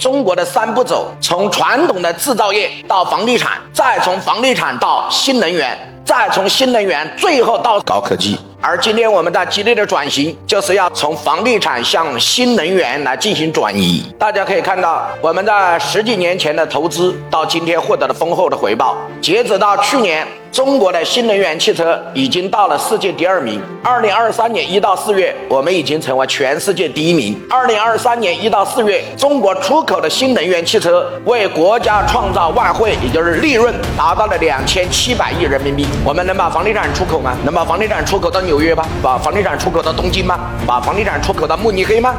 中国的三步走，从传统的制造业到房地产，再从房地产到新能源，再从新能源，最后到高科技。而今天我们在激烈的转型，就是要从房地产向新能源来进行转移。大家可以看到，我们在十几年前的投资，到今天获得了丰厚的回报。截止到去年。中国的新能源汽车已经到了世界第二名。二零二三年一到四月，我们已经成为全世界第一名。二零二三年一到四月，中国出口的新能源汽车为国家创造外汇，也就是利润，达到了两千七百亿人民币。我们能把房地产出口吗？能把房地产出口到纽约吗？把房地产出口到东京吗？把房地产出口到慕尼黑吗？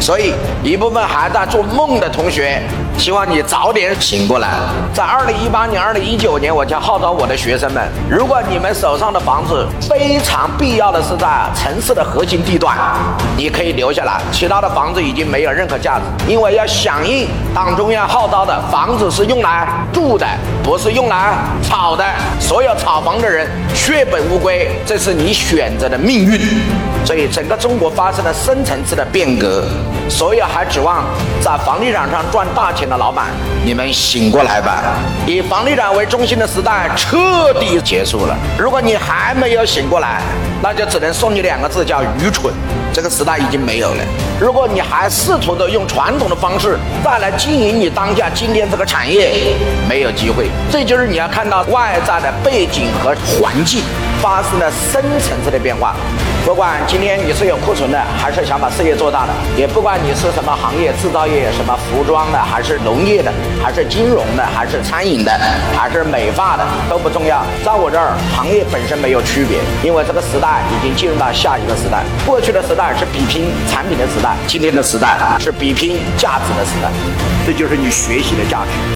所以，一部分还在做梦的同学。希望你早点醒过来。在二零一八年、二零一九年，我将号召我的学生们：如果你们手上的房子非常必要的是在城市的核心地段，你可以留下来；其他的房子已经没有任何价值，因为要响应党中央号召的，房子是用来住的，不是用来炒的。所有炒房的人血本无归，这是你选择的命运。所以，整个中国发生了深层次的变革。所有还指望在房地产上赚大钱的老板，你们醒过来吧！以房地产为中心的时代彻底结束了。如果你还没有醒过来，那就只能送你两个字，叫愚蠢。这个时代已经没有了。如果你还试图的用传统的方式再来经营你当下今天这个产业，没有机会。这就是你要看到外在的背景和环境发生了深层次的变化。不管今天你是有库存的，还是想把事业做大的，也不管你是什么行业，制造业、什么服装的，还是农业的，还是金融的，还是餐饮的，还是美发的，都不重要。在我这儿，行业本身没有区别，因为这个时代已经进入到下一个时代。过去的时代是比拼产品的时代，今天的时代是比拼价值的时代。这就是你学习的价值。